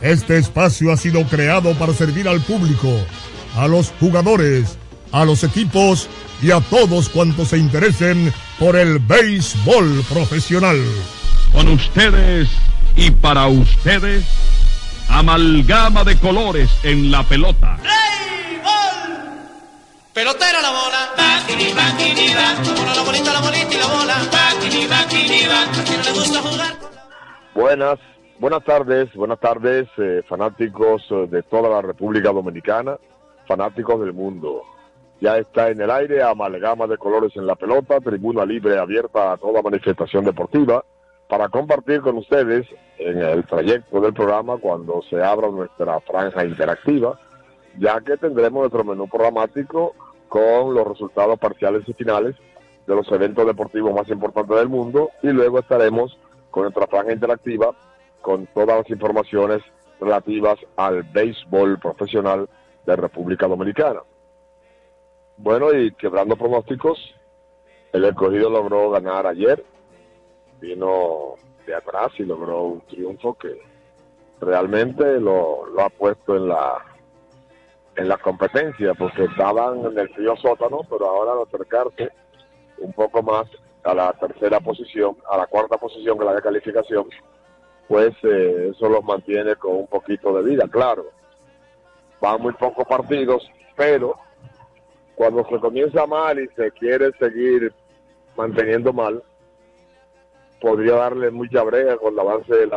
Este espacio ha sido creado para servir al público, a los jugadores, a los equipos y a todos cuantos se interesen por el béisbol profesional. Con ustedes y para ustedes Amalgama de colores en la pelota. ¡Béisbol! Pelotera la bola. Bakini, La bola, la bolita, la bolita y la bola. Bakini, bakini, A quien le gusta jugar. Buenas, buenas tardes, buenas tardes, eh, fanáticos eh, de toda la República Dominicana, fanáticos del mundo. Ya está en el aire amalgama de colores en la pelota, tribuna libre abierta a toda manifestación deportiva para compartir con ustedes en el trayecto del programa cuando se abra nuestra franja interactiva, ya que tendremos nuestro menú programático con los resultados parciales y finales de los eventos deportivos más importantes del mundo y luego estaremos con nuestra franja interactiva con todas las informaciones relativas al béisbol profesional de República Dominicana. Bueno, y quebrando pronósticos, el escogido logró ganar ayer vino de atrás y logró un triunfo que realmente lo, ha puesto en la en la competencia porque estaban en el frío sótano pero ahora al acercarse un poco más a la tercera posición a la cuarta posición que la de calificación pues eh, eso los mantiene con un poquito de vida claro. Van muy pocos partidos pero cuando se comienza mal y se quiere seguir manteniendo mal podría darle mucha brega con el avance del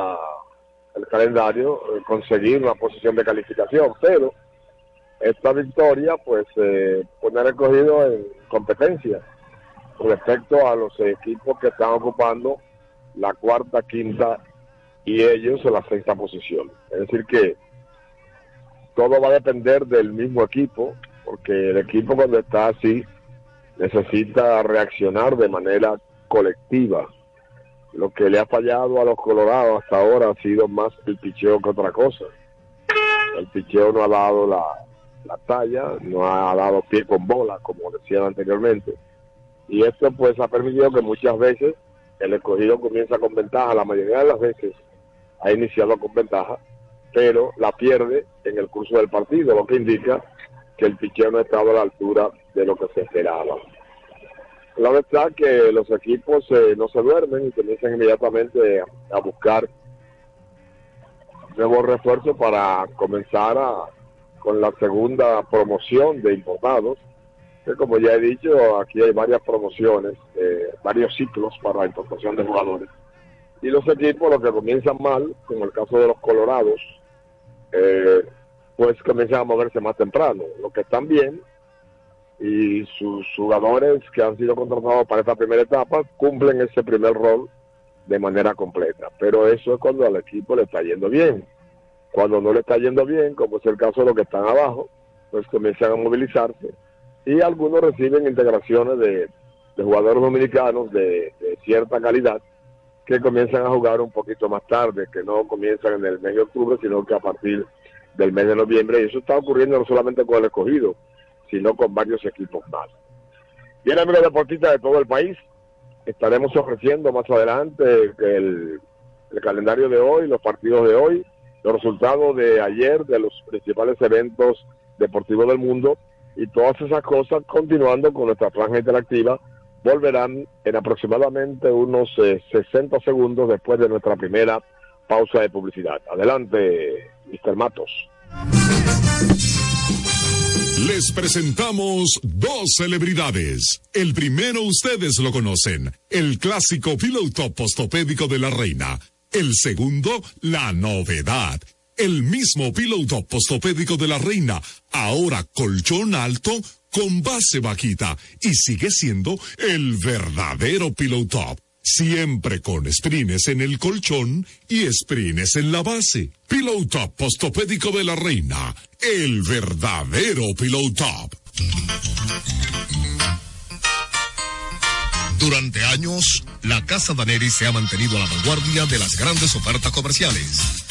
calendario, eh, conseguir una posición de calificación, pero esta victoria pues eh, pone recogido en competencia respecto a los equipos que están ocupando la cuarta, quinta y ellos en la sexta posición. Es decir que todo va a depender del mismo equipo, porque el equipo cuando está así necesita reaccionar de manera colectiva lo que le ha fallado a los colorados hasta ahora ha sido más el picheo que otra cosa. El picheo no ha dado la, la talla, no ha dado pie con bola, como decían anteriormente. Y esto pues ha permitido que muchas veces el escogido comienza con ventaja, la mayoría de las veces ha iniciado con ventaja, pero la pierde en el curso del partido, lo que indica que el picheo no ha estado a la altura de lo que se esperaba. La verdad que los equipos eh, no se duermen y comienzan inmediatamente a, buscar nuevos refuerzos para comenzar con la segunda promoción de importados. Que como ya he dicho, aquí hay varias promociones, eh, varios ciclos para la importación de jugadores. Y los equipos, los que comienzan mal, como el caso de los Colorados, eh, pues comienzan a moverse más temprano. Los que están bien y sus jugadores que han sido contratados para esta primera etapa cumplen ese primer rol de manera completa. Pero eso es cuando al equipo le está yendo bien. Cuando no le está yendo bien, como es el caso de los que están abajo, pues comienzan a movilizarse y algunos reciben integraciones de, jugadores dominicanos de, de, cierta calidad que comienzan a jugar un poquito más tarde, que no comienzan en el mes de octubre, sino que a partir del mes de noviembre. Y eso está ocurriendo no solamente con el escogido, sino con varios equipos más. Bien, amigos deportistas de todo el país, estaremos ofreciendo más adelante el, el calendario de hoy, los partidos de hoy, los resultados de ayer de los principales eventos deportivos del mundo y todas esas cosas continuando con nuestra franja interactiva volverán en aproximadamente unos 60 eh, segundos después de nuestra primera pausa de publicidad. Adelante, Mr. Matos. Les presentamos dos celebridades. El primero ustedes lo conocen, el clásico piloto postopédico de la reina. El segundo, la novedad. El mismo piloto postopédico de la reina, ahora colchón alto con base vaquita y sigue siendo el verdadero piloto Siempre con sprines en el colchón y sprines en la base. Pillow Top Postopédico de la Reina. El verdadero Pillow Top. Durante años, la Casa Daneri se ha mantenido a la vanguardia de las grandes ofertas comerciales.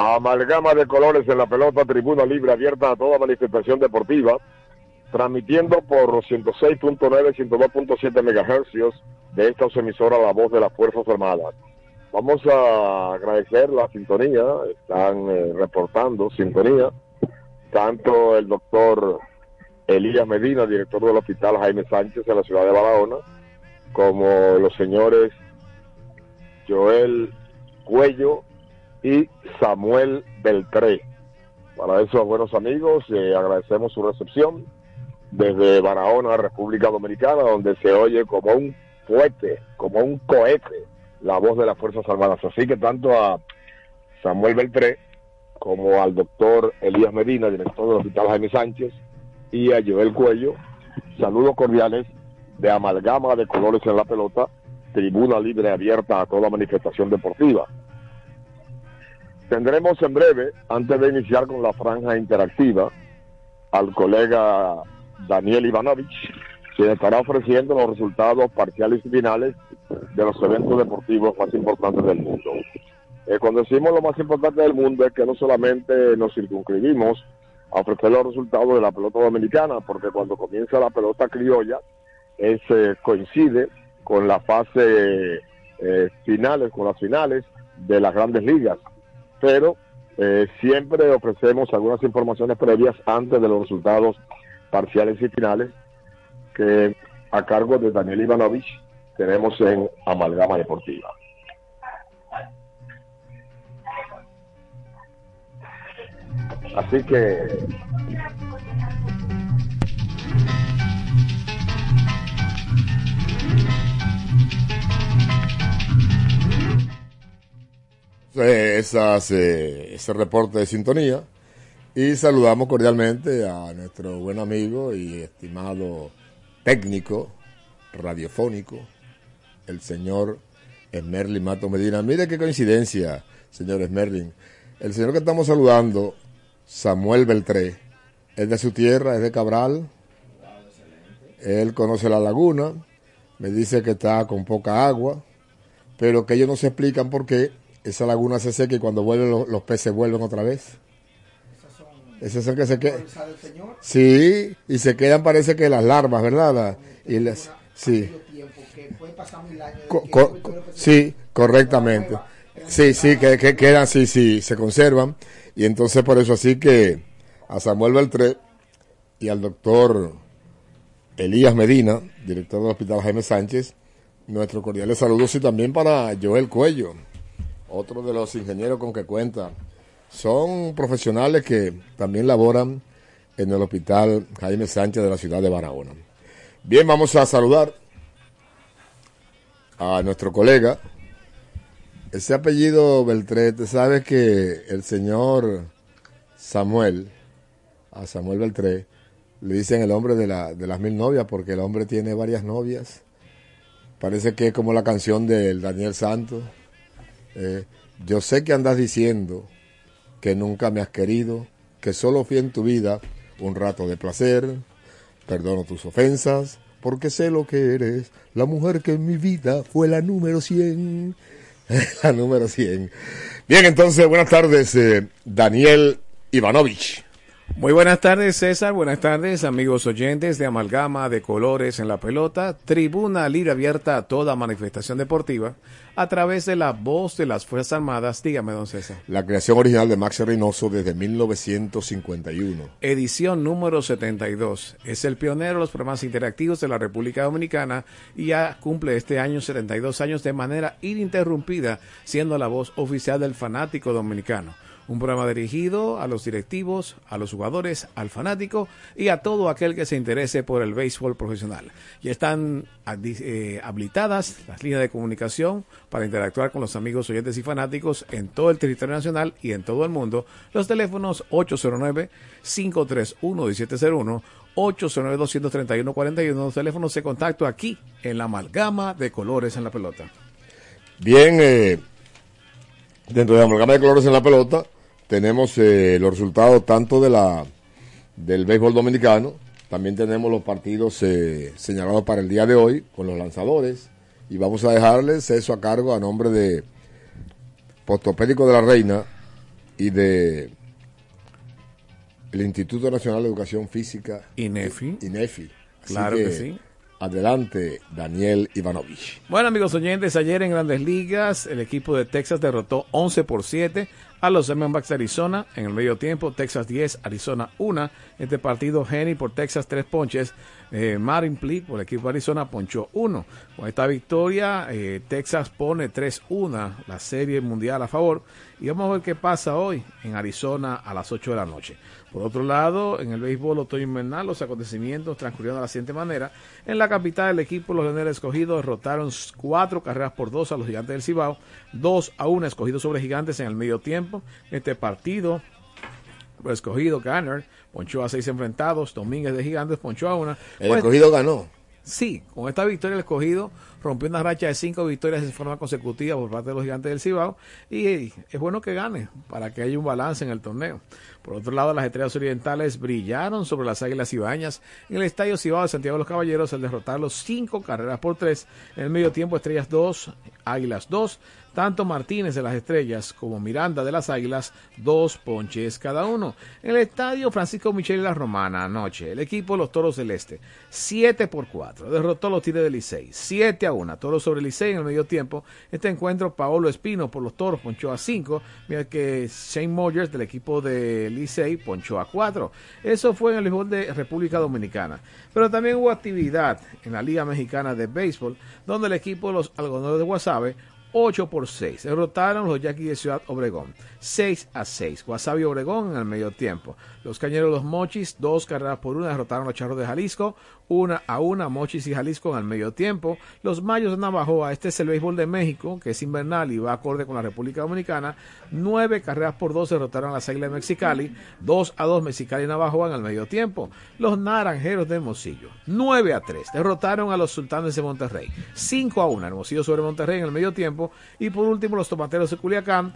Amalgama de colores en la pelota, tribuna libre abierta a toda manifestación deportiva, transmitiendo por 106.9, 102.7 megahercios de esta emisora La Voz de las Fuerzas Armadas. Vamos a agradecer la sintonía, están eh, reportando sintonía, tanto el doctor Elías Medina, director del Hospital Jaime Sánchez en la ciudad de Barahona, como los señores Joel Cuello y Samuel Beltré. Para esos buenos amigos, agradecemos su recepción desde Barahona, República Dominicana, donde se oye como un fuete, como un cohete, la voz de las Fuerzas Armadas. Así que tanto a Samuel Beltré como al doctor Elías Medina, director del Hospital Jaime Sánchez, y a Joel Cuello, saludos cordiales de amalgama de colores en la pelota, tribuna libre abierta a toda manifestación deportiva. Tendremos en breve, antes de iniciar con la franja interactiva, al colega Daniel Ivanovich, quien estará ofreciendo los resultados parciales y finales de los eventos deportivos más importantes del mundo. Eh, cuando decimos lo más importante del mundo es que no solamente nos circunscribimos a ofrecer los resultados de la pelota dominicana, porque cuando comienza la pelota criolla, ese coincide con la fase eh, finales, con las finales de las grandes ligas pero eh, siempre ofrecemos algunas informaciones previas antes de los resultados parciales y finales que a cargo de Daniel Ivanovich tenemos en Amalgama Deportiva. Así que esas, eh, ese reporte de sintonía y saludamos cordialmente a nuestro buen amigo y estimado técnico radiofónico, el señor Esmerlin Mato Medina. Mire qué coincidencia, señor Esmerlin. El señor que estamos saludando, Samuel Beltré, es de su tierra, es de Cabral. Él conoce la laguna, me dice que está con poca agua, pero que ellos no se explican por qué esa laguna se seca y cuando vuelven los, los peces vuelven otra vez. Esas son que se quedan. Sí, y se quedan, parece que las larvas, ¿verdad? Y las, sí. Co- co- sí, correctamente. Sí, sí, que, que quedan, sí, sí, se conservan. Y entonces por eso así que a Samuel Beltré y al doctor Elías Medina, director del Hospital Jaime Sánchez, nuestros cordiales saludos y también para Joel Cuello, otro de los ingenieros con que cuenta. Son profesionales que también laboran en el Hospital Jaime Sánchez de la ciudad de Barahona. Bien, vamos a saludar a nuestro colega. Ese apellido Beltré, te sabes que el señor Samuel, a Samuel Beltré, le dicen el hombre de, la, de las mil novias porque el hombre tiene varias novias. Parece que es como la canción del Daniel Santos. Eh, yo sé que andas diciendo que nunca me has querido, que solo fui en tu vida un rato de placer. Perdono tus ofensas, porque sé lo que eres. La mujer que en mi vida fue la número 100. la número 100. Bien, entonces, buenas tardes, eh, Daniel Ivanovich. Muy buenas tardes, César. Buenas tardes, amigos oyentes de Amalgama de Colores en la Pelota. Tribuna libre abierta a toda manifestación deportiva a través de la voz de las Fuerzas Armadas. Dígame, don César. La creación original de Max Reynoso desde 1951. Edición número 72. Es el pionero de los programas interactivos de la República Dominicana y ya cumple este año 72 años de manera ininterrumpida, siendo la voz oficial del fanático dominicano. Un programa dirigido a los directivos, a los jugadores, al fanático y a todo aquel que se interese por el béisbol profesional. Ya están eh, habilitadas las líneas de comunicación para interactuar con los amigos oyentes y fanáticos en todo el territorio nacional y en todo el mundo. Los teléfonos 809-531-1701. 809-231-41, los teléfonos de contacto aquí en la amalgama de colores en la pelota. Bien, eh, dentro de la amalgama de colores en la pelota, tenemos eh, los resultados tanto de la del béisbol dominicano, también tenemos los partidos eh, señalados para el día de hoy con los lanzadores y vamos a dejarles eso a cargo a nombre de Postopédico de la Reina y de el Instituto Nacional de Educación Física INEFI. INEFI. Así Claro que sí. Adelante, Daniel Ivanovich. Bueno, amigos oyentes, ayer en Grandes Ligas, el equipo de Texas derrotó 11 por 7 a los Diamondbacks de Arizona. En el medio tiempo, Texas 10, Arizona 1. Este partido, Henry por Texas 3 ponches. Eh, Martin Plitt por el equipo de Arizona ponchó 1. Con esta victoria, eh, Texas pone 3-1 la serie mundial a favor. Y vamos a ver qué pasa hoy en Arizona a las 8 de la noche. Por otro lado, en el béisbol otoño invernal, los acontecimientos transcurrieron de la siguiente manera. En la capital, el equipo Los Leones Escogidos derrotaron cuatro carreras por dos a los Gigantes del Cibao, 2 a 1 escogidos sobre Gigantes en el medio tiempo. Este partido, el escogido Garner ponchó a seis enfrentados, Domínguez de Gigantes ponchó a una. El Pues, escogido ganó. Sí, con esta victoria el escogido rompió una racha de cinco victorias en forma consecutiva por parte de los gigantes del Cibao y es bueno que gane para que haya un balance en el torneo. Por otro lado, las estrellas orientales brillaron sobre las águilas cibaeñas en el estadio Cibao de Santiago de los Caballeros al derrotarlos cinco carreras por tres. En el medio tiempo, estrellas 2, águilas 2. Tanto Martínez de las Estrellas como Miranda de las Águilas, dos ponches cada uno. En el estadio Francisco Michel y la Romana anoche, el equipo de los Toros del Este, 7 por 4, derrotó a los Tigres del Licey, 7 a 1, Toros sobre Licey en el medio tiempo. Este encuentro, Paolo Espino por los Toros ponchó a 5, mientras que Shane Moyers del equipo de Licey a 4. Eso fue en el béisbol de República Dominicana. Pero también hubo actividad en la Liga Mexicana de Béisbol, donde el equipo de los Algodones de Guasave 8 por 6. Derrotaron los Yaquis de Ciudad Obregón. 6 a 6. Guasave Obregón en el medio tiempo. Los Cañeros Los Mochis, dos carreras por una, derrotaron a los Charros de Jalisco. Una a una, Mochis y Jalisco en el medio tiempo. Los Mayos de Navajoa, este es el béisbol de México, que es invernal y va acorde con la República Dominicana. Nueve carreras por dos derrotaron a las Águilas de Mexicali. 2 a 2 Mexicali y Navajoa en el medio tiempo. Los Naranjeros de Hermosillo, 9 a 3. Derrotaron a los Sultanes de Monterrey. 5 a 1 Hermosillo sobre Monterrey en el medio tiempo. Y por último, los Tomateros de Culiacán.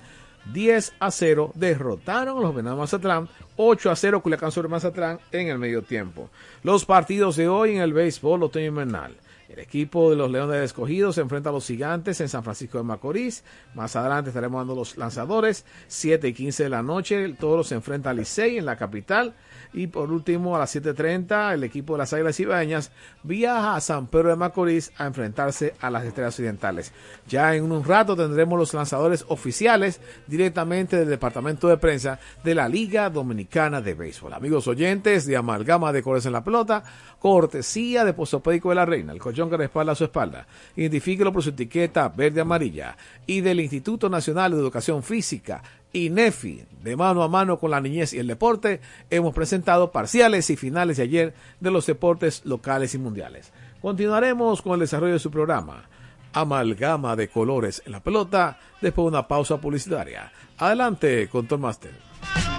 10 a 0 derrotaron a los Venados Mazatlán, 8 a 0 Culiacán sobre Mazatlán en el medio tiempo. Los partidos de hoy en el béisbol otoño invernal. El equipo de los Leones de Escogido se enfrenta a los Gigantes en San Francisco de Macorís. Más adelante estaremos dando los lanzadores. 7 y 15 de la noche. Todos se enfrentan a Licey en la capital. Y por último, a las 7.30, el equipo de las Águilas Ibañas viaja a San Pedro de Macorís a enfrentarse a las Estrellas Occidentales. Ya en un rato tendremos los lanzadores oficiales directamente del Departamento de Prensa de la Liga Dominicana de Béisbol. Amigos oyentes de Amalgama de Colores en la Pelota, cortesía de Postopédico de la Reina, el colchón que respalda a su espalda. Identifíquelo por su etiqueta verde-amarilla. Y del Instituto Nacional de Educación Física, INEFI, de mano a mano con la niñez y el deporte, hemos presentado parciales y finales de ayer de los deportes locales y mundiales. Continuaremos con el desarrollo de su programa, Amalgama de Colores en la Pelota, después de una pausa publicitaria. Adelante, Control Master.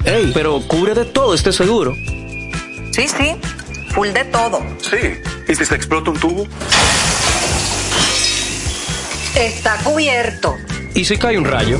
Ey, pero cubre de todo este seguro. Sí, sí, full de todo. Sí, ¿y si se explota un tubo? Está cubierto. ¿Y si cae un rayo?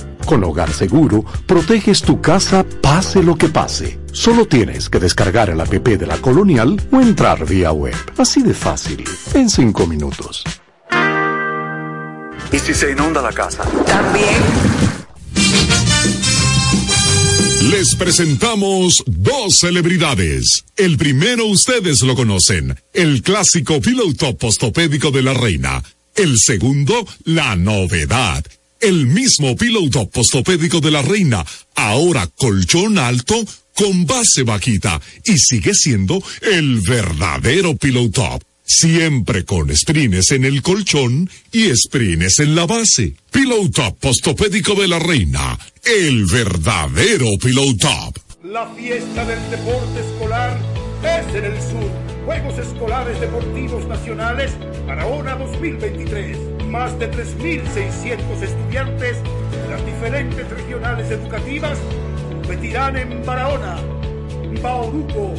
Con Hogar Seguro, proteges tu casa pase lo que pase. Solo tienes que descargar el app de la Colonial o entrar vía web. Así de fácil, en 5 minutos. ¿Y si se inunda la casa? También. Les presentamos dos celebridades. El primero ustedes lo conocen, el clásico Pillow Top postopédico de la reina. El segundo, la novedad. El mismo Pillow Top postopédico de la reina, ahora colchón alto con base vaquita y sigue siendo el verdadero Pillow Top. Siempre con sprines en el colchón y sprines en la base. Pillow Top postopédico de la reina, el verdadero Pillow Top. La fiesta del deporte escolar es en el sur. Juegos Escolares Deportivos Nacionales Barahona 2023. Más de 3.600 estudiantes de las diferentes regionales educativas competirán en Barahona, Bauruco,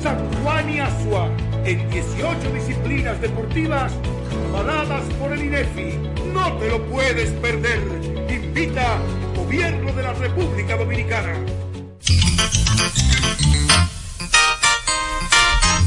San Juan y Asua en 18 disciplinas deportivas avaladas por el INEFI. No te lo puedes perder. Invita Gobierno de la República Dominicana.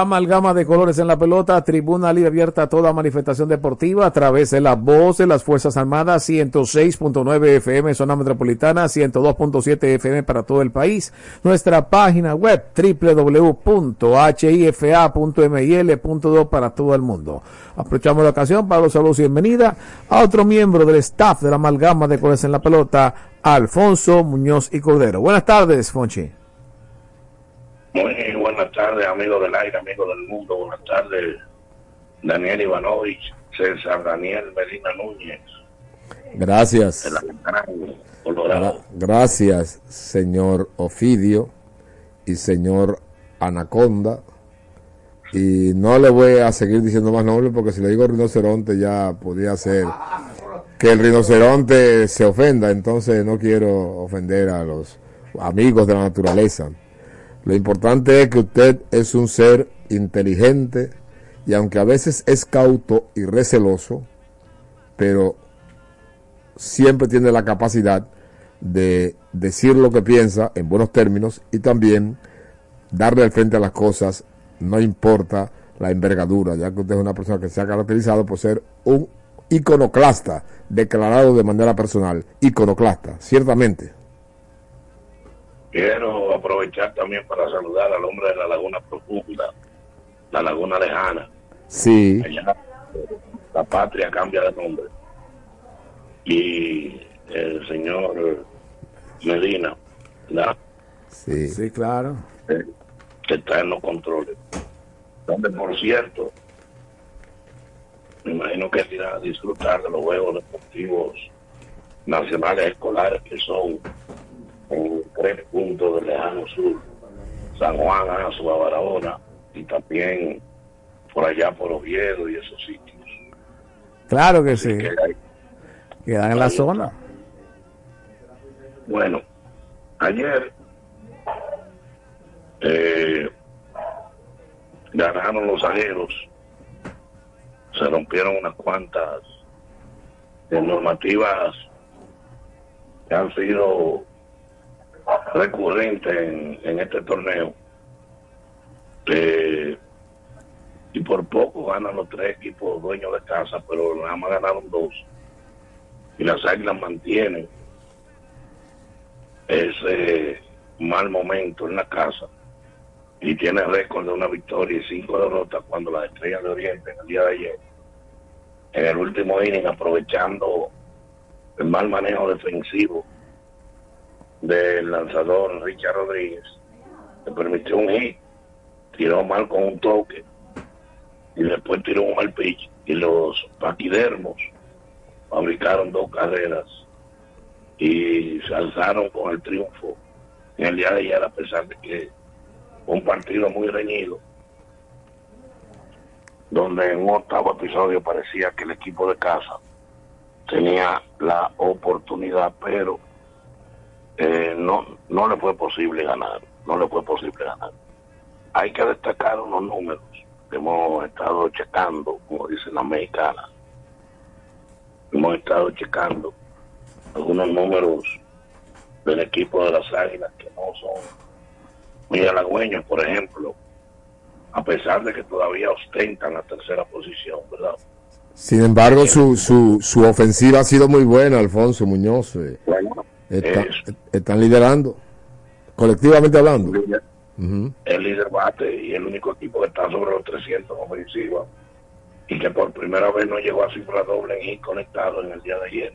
Amalgama de colores en la pelota, tribuna libre abierta a toda manifestación deportiva a través de la voz de las Fuerzas Armadas, 106.9 FM zona metropolitana, 102.7 FM para todo el país. Nuestra página web www.hifa.mil.do para todo el mundo. Aprovechamos la ocasión para los saludos y bienvenida a otro miembro del staff de la Amalgama de colores en la pelota, Alfonso Muñoz y Cordero. Buenas tardes, Fonchi. Muy buenas tardes, amigos del aire, amigos del mundo. Buenas tardes, Daniel Ivanovich, César Daniel Medina Núñez. Gracias. Colorado. Gra- Gracias, señor Ofidio y señor Anaconda. Y no le voy a seguir diciendo más nombres porque si le digo rinoceronte ya podría ser que el rinoceronte se ofenda. Entonces no quiero ofender a los amigos de la naturaleza. Lo importante es que usted es un ser inteligente y aunque a veces es cauto y receloso, pero siempre tiene la capacidad de decir lo que piensa en buenos términos y también darle al frente a las cosas, no importa la envergadura, ya que usted es una persona que se ha caracterizado por ser un iconoclasta, declarado de manera personal, iconoclasta, ciertamente. Quiero aprovechar también para saludar al hombre de la Laguna Profunda, la Laguna Lejana. Sí, Allá, la patria cambia de nombre. Y el señor Medina, ¿verdad? sí. Sí, claro. Eh, que está en los controles. Donde, por cierto, me imagino que irá a disfrutar de los juegos deportivos nacionales escolares que son en tres puntos del lejano sur, San Juan, Azua, Barahona y también por allá por Oviedo y esos sitios. Claro que sí. Que Quedan en la zona. Bueno, ayer eh, ganaron los ajeros, se rompieron unas cuantas normativas que han sido recurrentes en, en este torneo. Eh, y por poco ganan los tres equipos dueños de casa, pero nada más ganaron dos. Y las águilas mantienen ese mal momento en la casa y tiene récord de una victoria y cinco derrotas cuando las estrellas de Oriente en el día de ayer, en el último inning, aprovechando el mal manejo defensivo del lanzador Richard Rodríguez, le permitió un hit, tiró mal con un toque y después tiró un mal pitch y los paquidermos fabricaron dos carreras y se alzaron con el triunfo en el día de ayer a pesar de que un partido muy reñido donde en un octavo episodio parecía que el equipo de casa tenía la oportunidad pero eh, no no le fue posible ganar no le fue posible ganar hay que destacar unos números que hemos estado checando como dicen las mexicanas hemos estado checando algunos números del equipo de las águilas que no son muy halagüeños, por ejemplo, a pesar de que todavía ostentan la tercera posición, ¿verdad? Sin embargo, su, su, su ofensiva ha sido muy buena, Alfonso Muñoz. eh, Bueno, está- es están liderando, colectivamente hablando. Ujú. el líder bate y el único equipo que está sobre los 300 ofensivas y que por primera vez no llegó a cifra doble en hit conectado en el día de ayer.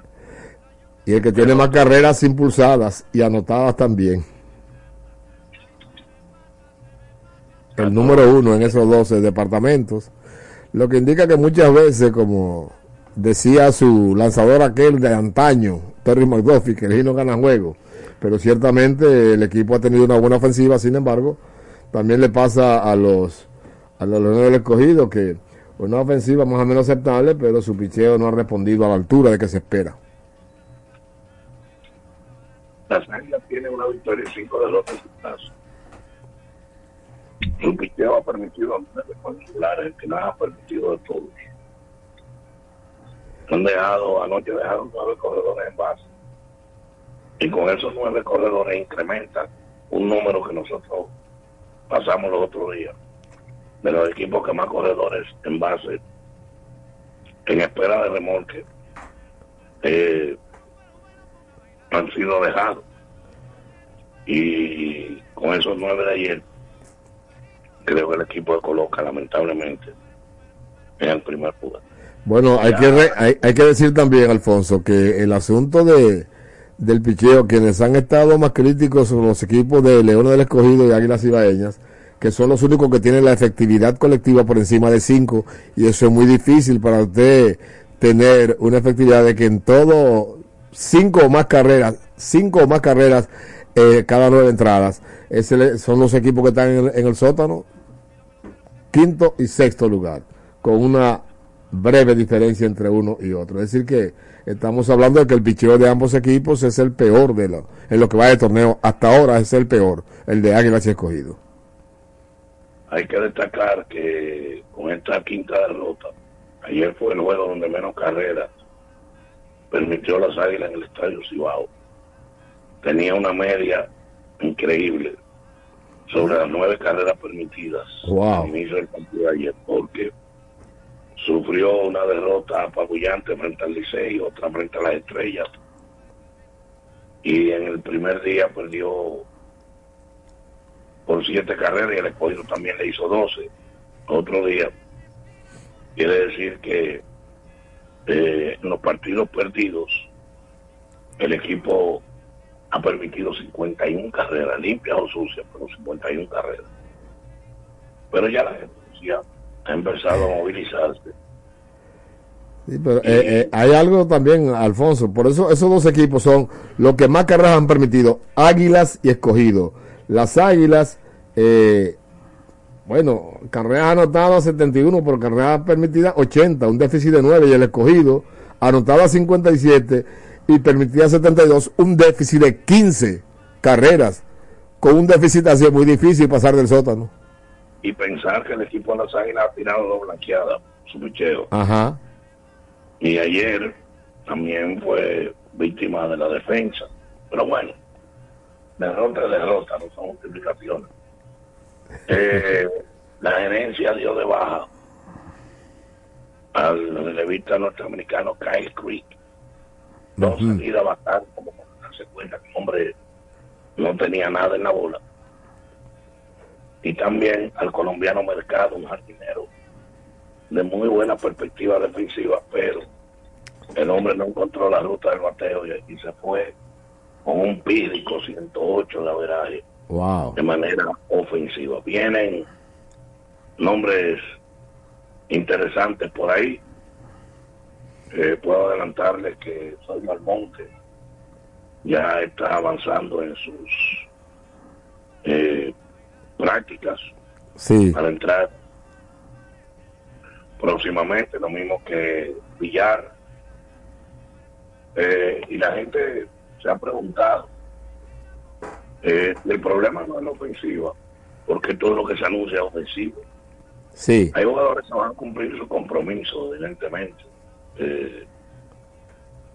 Y el que tiene más carreras impulsadas y anotadas también. El número uno en esos 12 departamentos. Lo que indica que muchas veces, como decía su lanzador aquel de antaño, Terry McDuffie, que el no gana juego. Pero ciertamente el equipo ha tenido una buena ofensiva, sin embargo, también le pasa a los a los del Escogido que una ofensiva más o menos aceptable, pero su picheo no ha respondido a la altura de que se espera. Las águilas tienen una victoria y cinco derrotas su picheo ha permitido nueve cuadrangulares, que no ha permitido de todos. Han dejado, anoche dejaron nueve corredores en base. Y con esos nueve corredores incrementan un número que nosotros pasamos los otros días. De los equipos que más corredores en base, en espera de remolque, eh, han sido dejados. Y con esos nueve de ayer, creo que el equipo de Coloca, lamentablemente, en el primer lugar. Bueno, hay que, re- hay, hay que decir también, Alfonso, que el asunto de del picheo, quienes han estado más críticos son los equipos de Leones del Escogido y Águilas Ibaeñas, que son los únicos que tienen la efectividad colectiva por encima de 5, y eso es muy difícil para usted tener una efectividad de que en todo cinco o más carreras, cinco o más carreras eh, cada nueve entradas, ese son los equipos que están en el, en el sótano, quinto y sexto lugar, con una breve diferencia entre uno y otro. Es decir que estamos hablando de que el picheo de ambos equipos es el peor de lo, en lo que va de torneo. Hasta ahora es el peor, el de Águilas y Escogido. Hay que destacar que con esta quinta derrota, ayer fue el juego donde menos carreras permitió las Águilas en el Estadio Cibao. Tenía una media increíble sobre las nueve carreras permitidas Wow. al inicio del partido de ayer, porque sufrió una derrota apabullante frente al Licey, otra frente a las Estrellas, y en el primer día perdió por siete carreras y el escogido también le hizo 12. Otro día, quiere decir que eh, en los partidos perdidos, el equipo ha permitido 51 carreras, limpias o sucias, pero 51 carreras. Pero ya la gente ya ha empezado a movilizarse. Sí, pero, eh, eh, hay algo también, Alfonso, por eso esos dos equipos son los que más carreras han permitido, Águilas y Escogido. Las Águilas, eh, bueno, carreras anotadas 71, pero carreras permitidas 80, un déficit de 9, y el Escogido anotaba 57 y permitía 72, un déficit de 15 carreras, con un déficit así es muy difícil pasar del sótano. Y pensar que el equipo de las Águilas ha tirado dos blanqueadas, su picheo. Ajá. Y ayer también fue víctima de la defensa. Pero bueno, derrota es derrota, no son multiplicaciones. Eh, la gerencia dio de baja al relevista norteamericano Kyle Creek. No Ujú. salir a bajar como darse cuenta que el hombre no tenía nada en la bola. Y también al colombiano Mercado, un jardinero de muy buena perspectiva defensiva, pero el hombre no encontró la ruta del bateo y, y se fue con un pídico 108 de averaje Wow. de manera ofensiva. Vienen nombres interesantes por ahí. Eh, puedo adelantarles que Soy Malmonte ya está avanzando en sus eh, prácticas Sí. para entrar próximamente, lo mismo que Villar. Eh, y la gente se ha preguntado, eh, el problema no es la ofensiva, porque todo lo que se anuncia es ofensivo. Sí. Hay jugadores que van a cumplir su compromiso, evidentemente, eh,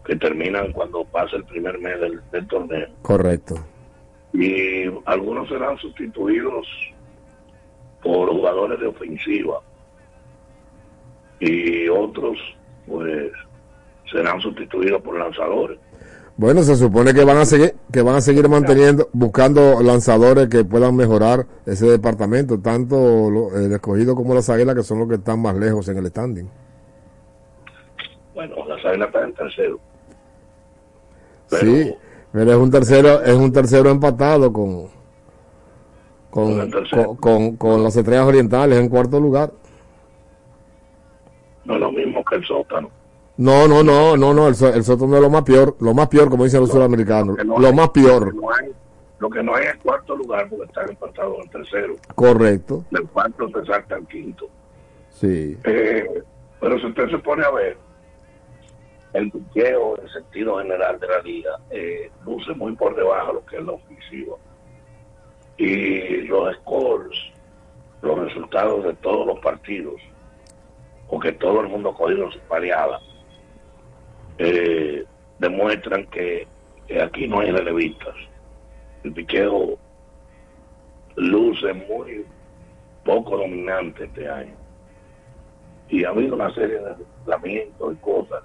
que terminan cuando pasa el primer mes del, del torneo. Correcto. Y algunos serán sustituidos por jugadores de ofensiva y otros pues serán sustituidos por lanzadores. Bueno, se supone que van a seguir, que van a seguir manteniendo, buscando lanzadores que puedan mejorar ese departamento, tanto lo- el escogido como las águilas, que son los que están más lejos en el standing. Bueno, las águilas están en tercero. sí, pero es un tercero, es un tercero empatado con, con, con, con- con las estrellas orientales en cuarto lugar. No es lo mismo que el sótano. No, no, no, no, no, el, el sótano es lo más peor, lo más peor, como dicen los sudamericanos, no lo hay- más peor, No hay- lo que no hay es cuarto lugar porque están empatados en tercero. correcto, Del cuarto se salta al quinto. sí, Eh, pero si usted se pone a ver, el piqueo en sentido general de la liga eh, luce muy por debajo de lo que es la ofensiva. Y los scores, los resultados de todos los partidos, o que todo el mundo ha cogido su pareada, eh, demuestran que, aquí no hay relevistas. El piqueo luce muy poco dominante este año y ha habido una serie de lamentos y cosas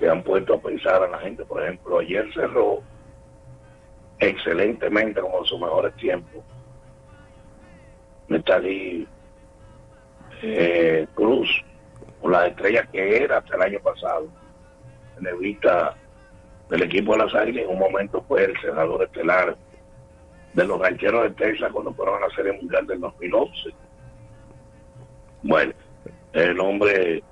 que han puesto a pensar a la gente. Por ejemplo, ayer cerró excelentemente como en sus mejores tiempos. Metalí eh, Cruz, con las estrellas que era hasta el año pasado. Nevita del equipo de las Águilas en un momento fue el cerrador estelar de los rancheros de Texas cuando fueron a la Serie Mundial del 2011. Bueno, el hombre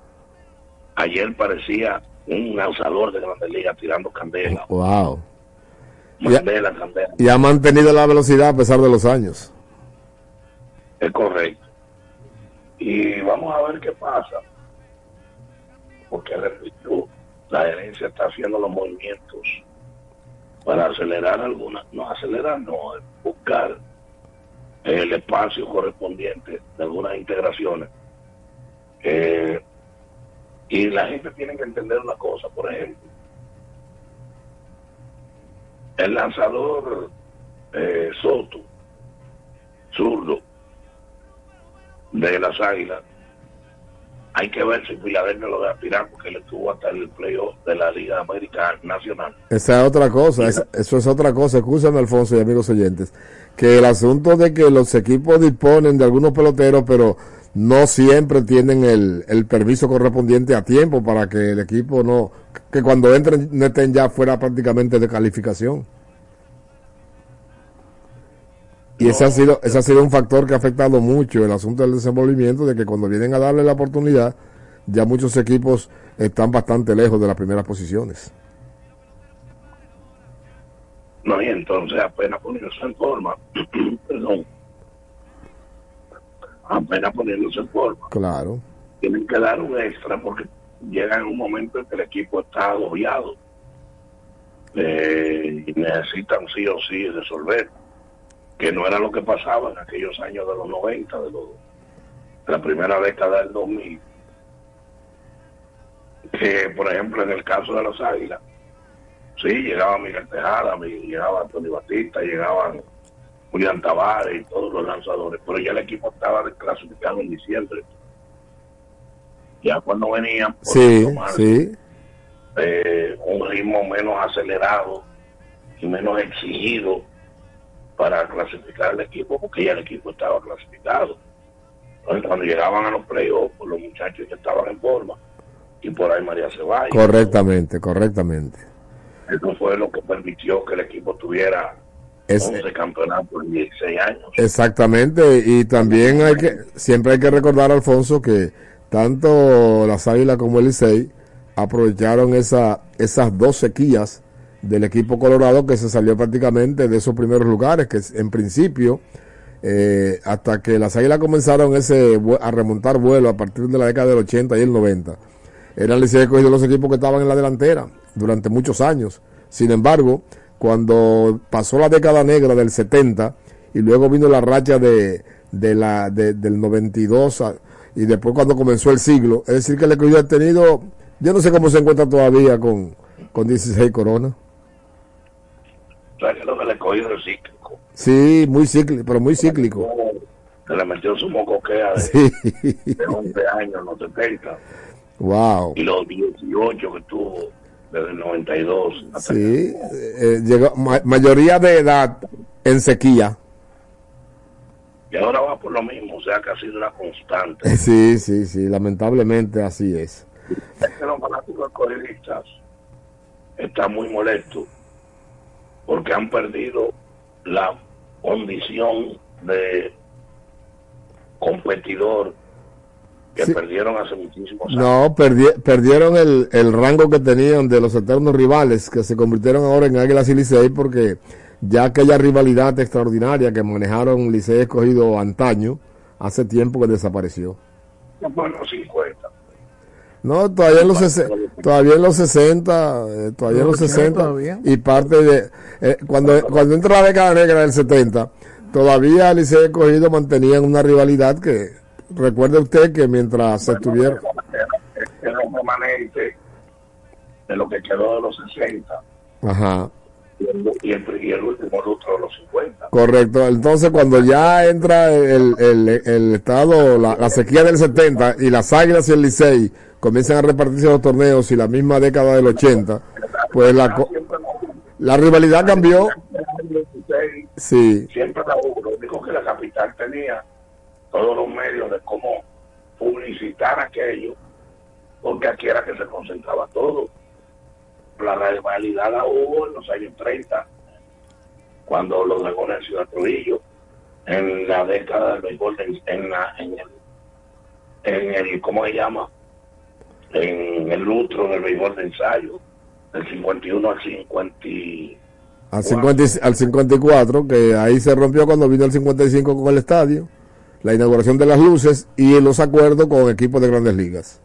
ayer parecía un lanzador de Grandes Ligas tirando candela. Wow. Candela, candela. Y ha mantenido la velocidad a pesar de los años. Es correcto. Y vamos a ver qué pasa. Porque, repito, la gerencia está haciendo los movimientos para acelerar algunas, no acelerar, no, buscar el espacio correspondiente de algunas integraciones. Eh, y la gente tiene que entender una cosa, por ejemplo. El lanzador eh, Soto, zurdo, de las Águilas, hay que ver si Filadelfia lo deja tirar porque él estuvo hasta el playoff de la Liga Americana Nacional. Esa es otra cosa, esa- eso es otra cosa. Escúchame, Alfonso y amigos oyentes, que el asunto de que los equipos disponen de algunos peloteros, pero no siempre tienen el, el permiso correspondiente a tiempo para que el equipo no, que cuando entren no estén ya fuera prácticamente de calificación. Y ese ha sido, ese ha sido un factor que ha afectado mucho el asunto del desenvolvimiento, de que cuando vienen a darle la oportunidad, ya muchos equipos están bastante lejos de las primeras posiciones. No, y entonces apenas en forma, perdón, apenas poniéndose en forma, Claro. tienen que dar un extra porque llega en un momento en que el equipo está agobiado. Eh, y necesitan sí o sí resolver, que no era lo que pasaba en aquellos años de los 90, de, los, de la primera década del 2000, que por ejemplo en el caso de los Águilas, sí, llegaba Miguel Tejada, llegaba Tony Batista, llegaban Julián Tavares y todos los lanzadores, pero ya el equipo estaba desclasificado en diciembre. Ya cuando venían, por Sí, tomar, sí. eh, un ritmo menos acelerado y menos exigido para clasificar el equipo, porque ya el equipo estaba clasificado. Entonces, cuando llegaban a los playoffs, pues, los muchachos ya estaban en forma. Y por ahí María Ceballos. Correctamente, correctamente. Eso fue lo que permitió que el equipo tuviera Es- 11 campeonatos en 16 años. Exactamente, y también hay que, siempre hay que recordar, Alfonso, que tanto las Águilas como el Licey aprovecharon esa, esas dos sequías del equipo colorado que se salió prácticamente de esos primeros lugares, que en principio, eh, hasta que las Águilas comenzaron ese a remontar vuelo a partir de la década del 80 y el 90, eran Licey escogido los equipos que estaban en la delantera durante muchos años. Sin embargo, cuando pasó la década negra del 70 y luego vino la racha de, de la, de- del 92 a- y después cuando comenzó el siglo, es decir que el escogido ha tenido, yo no sé cómo se encuentra todavía con, con 16 coronas. O sea, que lo que le cogió el cíclico. Sí, muy cíclico, pero muy cíclico. Se le metió su mocoquea de, Sí. de 11 años los 70. Wow. Y los 18 que tuvo desde el 92. hasta Sí, eh, llegó, ma- mayoría de edad en sequía. Y ahora va por lo mismo, o sea que ha sido una constante. Sí, sí, sí, lamentablemente así es. Es que los fanáticos están muy molestos porque han perdido la condición de competidor que Sí. perdieron hace muchísimos años. No, perdi- perdieron el, el rango que tenían de los eternos rivales, que se convirtieron ahora en Águilas y Licey, porque ya aquella rivalidad extraordinaria que manejaron Licey escogido antaño, hace tiempo que desapareció. Bueno, 50. No, todavía en los, todavía en los 60, eh, todavía en los 60, todavía. y parte de, eh, cuando, cuando entra la década negra del 70, todavía Licey escogido mantenían una rivalidad que, recuerde usted que mientras se estuvieron, Era un remanente de lo que quedó de los 60 ajá, y el, y el, y el último lustro de los 50. Correcto, entonces cuando ya entra el, el, el estado, la, la sequía del 70 y las águilas y el Licey comienzan a repartirse los torneos y la misma década del 80, pues la, la rivalidad cambió, sí, Siempre la hubo. Lo único que la capital tenía todos los medios de cómo publicitar aquello, porque aquí era que se concentraba todo. La rivalidad la hubo en los años 30, cuando los dragones de Ciudad Trujillo, en la década del béisbol, en, la, en el, en el, ¿cómo se llama? en el lustro del béisbol de ensayo, del 51 al 50. y- Al, 50 y- al 54, que ahí se rompió cuando vino el 55 con el estadio, la inauguración de las luces y los acuerdos con equipos de grandes ligas.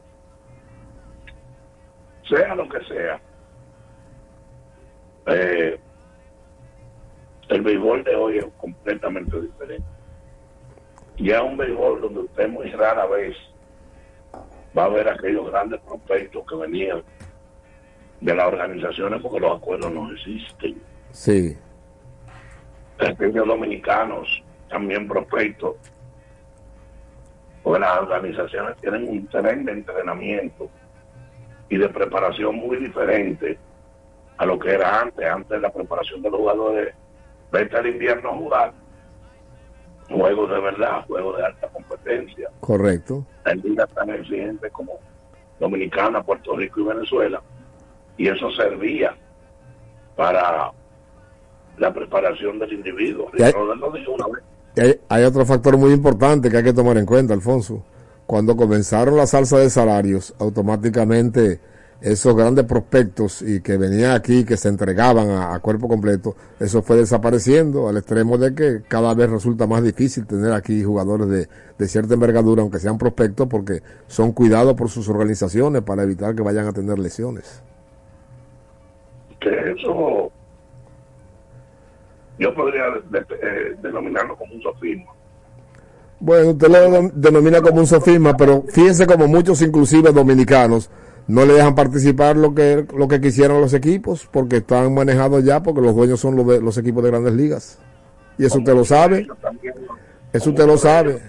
sea lo que sea, eh, el béisbol de hoy es completamente diferente. Ya un béisbol donde usted muy rara vez va a ver aquellos grandes prospectos que venían de las organizaciones porque los acuerdos no existen. Sí, Aquellos dominicanos también prospectos porque las organizaciones tienen un tren de entrenamiento y de preparación muy diferente a lo que era antes. Antes la preparación de los jugadores, vete al invierno a jugar. Juegos de verdad, juegos de alta competencia. correcto. En ligas tan exigentes como Dominicana, Puerto Rico y Venezuela. Y eso servía para la preparación del individuo. Lo una vez. Hay, otro factor muy importante que hay que tomar en cuenta, Alfonso. Cuando comenzaron la salsa de salarios, automáticamente esos grandes prospectos y que venían aquí, que se entregaban a, cuerpo completo, eso fue desapareciendo al extremo de que cada vez resulta más difícil tener aquí jugadores de, de cierta envergadura, aunque sean prospectos, porque son cuidados por sus organizaciones para evitar que vayan a tener lesiones. que eso yo podría de- eh, denominarlo como un sofisma. Bueno, usted lo denom- denomina como un sofisma, pero fíjense como muchos, inclusive dominicanos, no le dejan participar lo que lo que quisieran los equipos, porque están manejados ya, porque los dueños son los, de- los equipos de grandes ligas. Y eso usted lo sabe, eso usted lo sabe.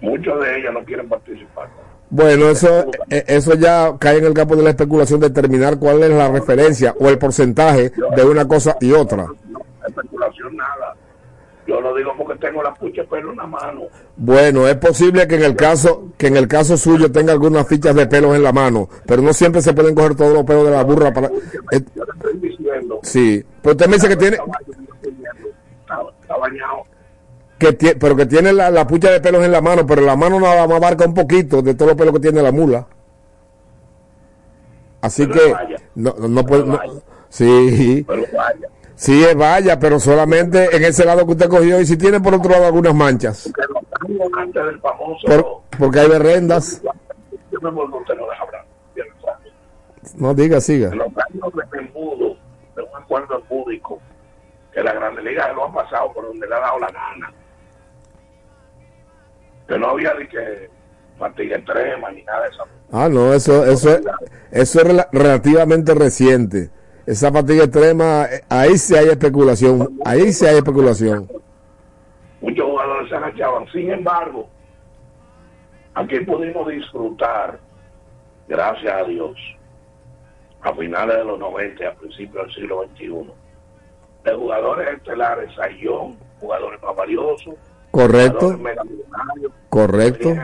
Muchos de ellas no quieren participar. Bueno, eso, eh, eso ya cae en el campo de la especulación, determinar cuál es la referencia o el porcentaje de una cosa y otra. Nada. Yo lo digo porque tengo la pucha pelo en la mano. Bueno, es posible que en el caso que en el caso suyo tenga algunas fichas de pelos en la mano, pero no siempre se pueden coger todos los pelos de la burra para. eh, Yo le estoy diciendo. sí, pero usted me dice que tiene Está, está bañado. que tie- pero que tiene la, la pucha de pelos en la mano, pero la mano nada más abarca un poquito de todos los pelos que tiene la mula. Así Pero que no no, no puede no- sí, Pero vaya. Sí es vaya, pero solamente en ese lado que usted cogió y si tiene por otro lado algunas manchas, por- porque hay berrendas. No diga, siga. Los años de embudo, de un acuerdo empúdico, que la Grande Liga lo ha pasado por donde le ha dado la gana. Que no había ni que fatiga extrema ni nada de eso. Ah, no, eso, eso, es- eso es rela- relativamente reciente. Esa fatiga extrema, eh, ahí sí hay especulación, ahí sí hay especulación. Muchos jugadores se agachaban. Sin embargo, aquí pudimos disfrutar, gracias a Dios, a finales de los 90 y a principios del siglo XXI, de jugadores estelares, Sayón, jugadores más valiosos, Correcto, correcto.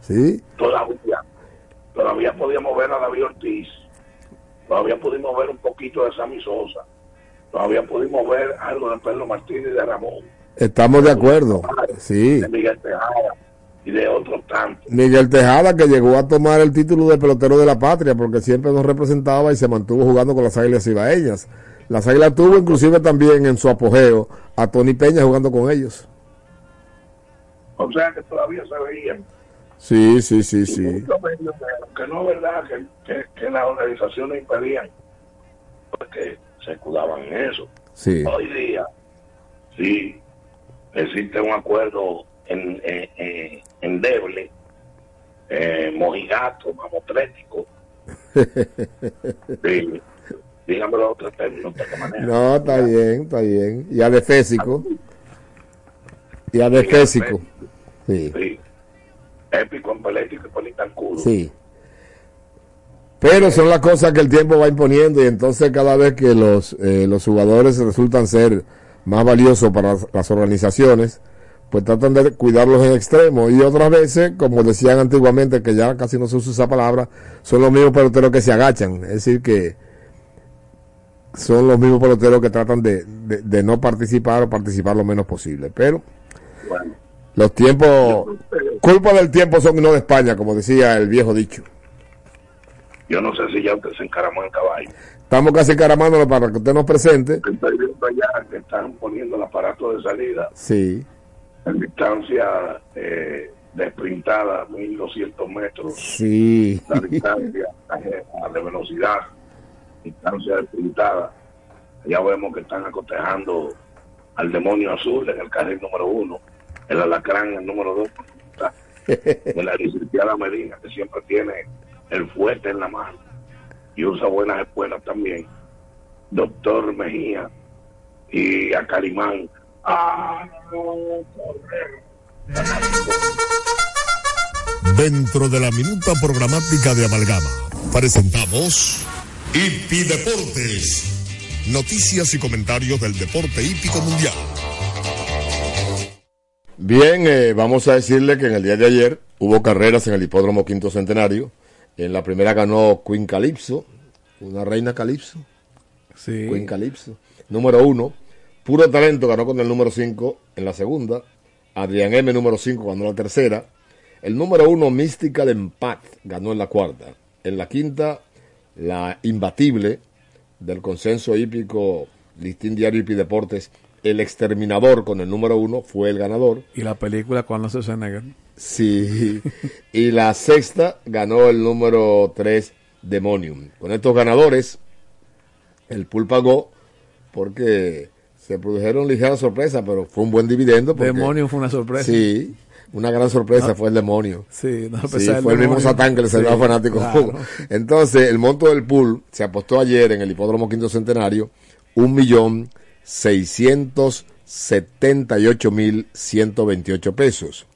Sí, todavía, todavía podíamos ver a David Ortiz, todavía pudimos ver un poquito de Sammy Sosa, todavía pudimos ver algo de Pedro Martínez y de Ramón, estamos de acuerdo. Sí. de Miguel Tejada y de otros tantos. Miguel Tejada que llegó a tomar el título de pelotero de la patria porque siempre nos representaba y se mantuvo jugando con las Águilas Ibaeñas. Las Águilas tuvo inclusive también en su apogeo a Tony Peña jugando con ellos. O sea que todavía se veían. Sí, sí, sí, sí. de- que no es verdad que, que, que las organizaciones impedían, porque se escudaban en eso. Sí. Hoy día, sí, existe un acuerdo en, en, en- endeble, eh, mojigato, mamotrético. Sí, dígamelo otro término de esta manera. No, está bien, está bien. Y adefésico. Y adefésico. Sí, Sí. Épico, empelético y politancudo. sí. Pero son las cosas que el tiempo va imponiendo y entonces cada vez que los, eh, los jugadores resultan ser más valiosos para las, organizaciones, pues tratan de cuidarlos en extremo. Y otras veces, como decían antiguamente, que ya casi no se usa esa palabra, son los mismos peloteros que se agachan. Es decir, que son los mismos peloteros que tratan de, de, de no participar o participar lo menos posible. Pero Bueno, los tiempos... culpa del tiempo son no de España, como decía el viejo dicho. Yo no sé si ya usted se encaramó en caballo. Estamos casi encaramándolo para que usted nos presente. Estoy viendo allá que están poniendo el aparato de salida Sí, en distancia eh, desprintada, 1200 metros. sí. La distancia eh, de velocidad, distancia desprintada. Ya vemos que están acotejando al demonio azul en el carril número uno, el alacrán en el número dos, de la licenciada Medina, que siempre tiene el fuerte en la mano y usa buenas espuelas también. Doctor Mejía y a Calimán. ¡Ah, no, correr! Dentro de la minuta programática de Amalgama, presentamos Hipi Deportes. Noticias y comentarios del deporte hípico mundial. Bien, eh, vamos a decirle que en el día de ayer hubo carreras en el hipódromo Quinto Centenario. En la primera ganó Queen Calypso, una reina Calypso. Sí. Queen Calypso. Número uno. Puro Talento ganó con el número 5 en la segunda. Adrián M, número 5, ganó la tercera. El número uno, Mística de Empat, ganó en la cuarta. En la quinta, la imbatible del consenso hípico Listín Diario Hipi Deportes, El Exterminador con el número uno, fue el ganador. Y la película con Arnold Schwarzenegger. Sí. y la sexta ganó el número 3, Demonium. Con estos ganadores, el pool pagó porque se produjeron ligeras sorpresas, pero fue un buen dividendo. porque- Demonium fue una sorpresa. Sí, una gran sorpresa No. fue el demonio. Sí, no, a pesar fue el mismo. Satán que le salió Sí, a fanático. claro. Entonces, el monto del pool se apostó ayer en el hipódromo Quinto Centenario, un millón seiscientos setenta y ocho mil ciento veintiocho pesos.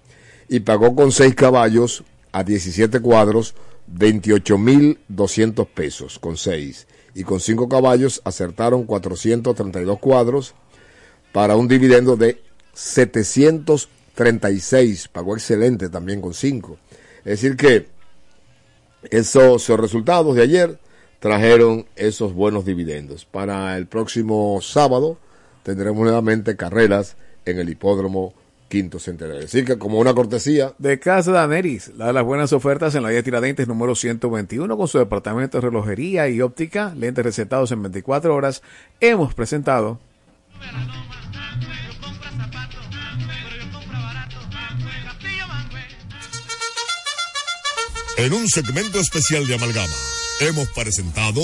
Y pagó con seis caballos a 17 cuadros 28 mil 200 pesos con seis. Y con cinco caballos acertaron 432 cuadros para un dividendo de 736. Pagó excelente también con 5. Es decir que esos resultados de ayer trajeron esos buenos dividendos. Para el próximo sábado tendremos nuevamente carreras en el hipódromo Quinto Centenario. Así que como una cortesía, De Casa Daneris, la de las buenas ofertas en la vía Tiradentes número 121 con su departamento de relojería y óptica, lentes recetados en 24 horas, hemos presentado En un segmento especial de Amalgama, hemos presentado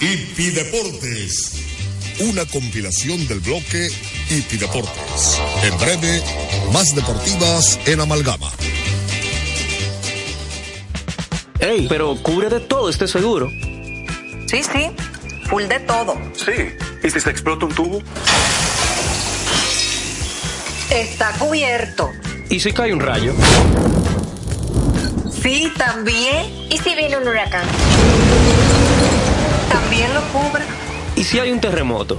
Hipi Deportes, una compilación del bloque Hipi Deportes. En breve, más deportivas en Amalgama. Ey, pero cubre de todo este seguro. Sí, sí, full de todo. Sí. ¿Y si se explota un tubo? Está cubierto. ¿Y si cae un rayo? Sí, también. ¿Y si viene un huracán? También lo cubre. ¿Y si hay un terremoto?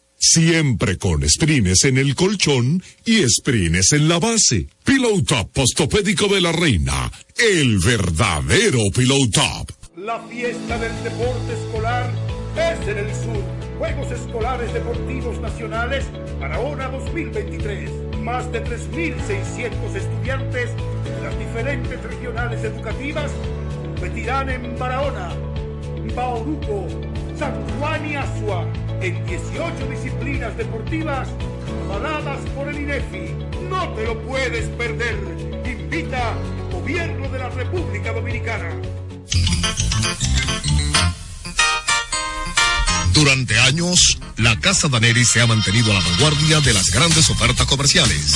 Siempre con sprines en el colchón y sprines en la base. Pillow Top postopédico de la reina. El verdadero Pillow Top. La fiesta del deporte escolar es en el sur. Juegos Escolares Deportivos Nacionales Barahona 2023. Más de 3.600 estudiantes de las diferentes regionales educativas competirán en Barahona, Bauruco, San Juan y Asua en 18 disciplinas deportivas avaladas por el INEFI. No te lo puedes perder. Invita Gobierno de la República Dominicana. Durante años, la Casa Daneri se ha mantenido a la vanguardia de las grandes ofertas comerciales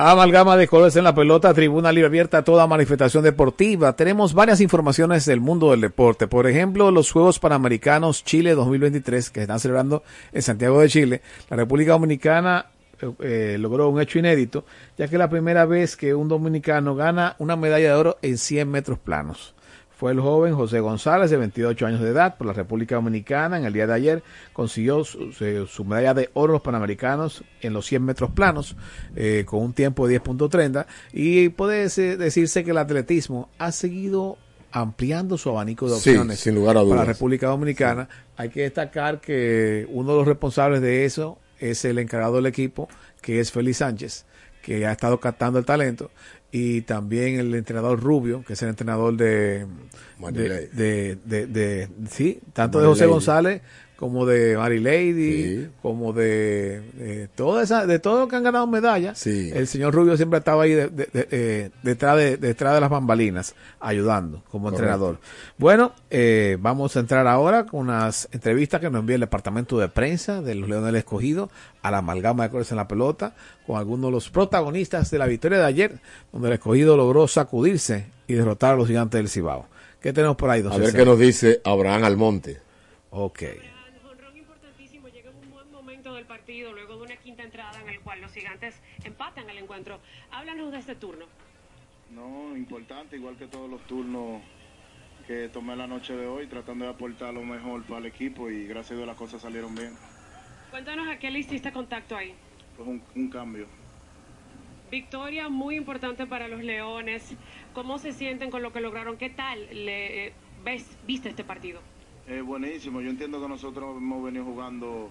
Amalgama de colores en la pelota, tribuna libre abierta a toda manifestación deportiva. Tenemos varias informaciones del mundo del deporte. Por ejemplo, los Juegos Panamericanos Chile 2023 que están celebrando en Santiago de Chile. La República Dominicana eh, eh, logró un hecho inédito, ya que es la primera vez que un dominicano gana una medalla de oro en 100 metros planos. Fue el joven José González, de 28 años de edad, por la República Dominicana. En el día de ayer consiguió su, su- su medalla de oro en los Panamericanos en los 100 metros planos, eh, con un tiempo de 10.30. Y puede decirse que el atletismo ha seguido ampliando su abanico de Sí, opciones sin lugar a para la. República Dominicana. Hay que destacar que uno de los responsables de eso es el encargado del equipo, que es Félix Sánchez, que ha estado captando el talento, y también el entrenador Rubio, que es el entrenador de, de, de, de- de- sí, tanto de José. González como de Mary Lady, como de, de toda esa, de todos los que han ganado medallas. El señor Rubio siempre estaba ahí de- de- eh, detrás, de, detrás de las bambalinas, ayudando como Correcto. entrenador. Bueno, eh, vamos a entrar ahora con unas entrevistas que nos envía el departamento de prensa de los Leones del Escogido a la amalgama de colores en la pelota, con algunos de los protagonistas de la victoria de ayer, donde el Escogido logró sacudirse y derrotar a los gigantes del Cibao. ¿Qué tenemos por ahí, don A ver qué nos dice Abraham Almonte. Ok. Partido, luego de una quinta entrada en el cual los gigantes empatan el encuentro. Háblanos de este turno. No, importante, igual que todos los turnos que tomé la noche de hoy, tratando de aportar lo mejor para el equipo y gracias a Dios las cosas salieron bien. Cuéntanos a qué le hiciste contacto ahí. Pues un, un cambio. Victoria muy importante para los Leones. ¿Cómo se sienten con lo que lograron? ¿Qué tal le, eh, ves, viste este partido? Es buenísimo, yo entiendo que nosotros hemos venido jugando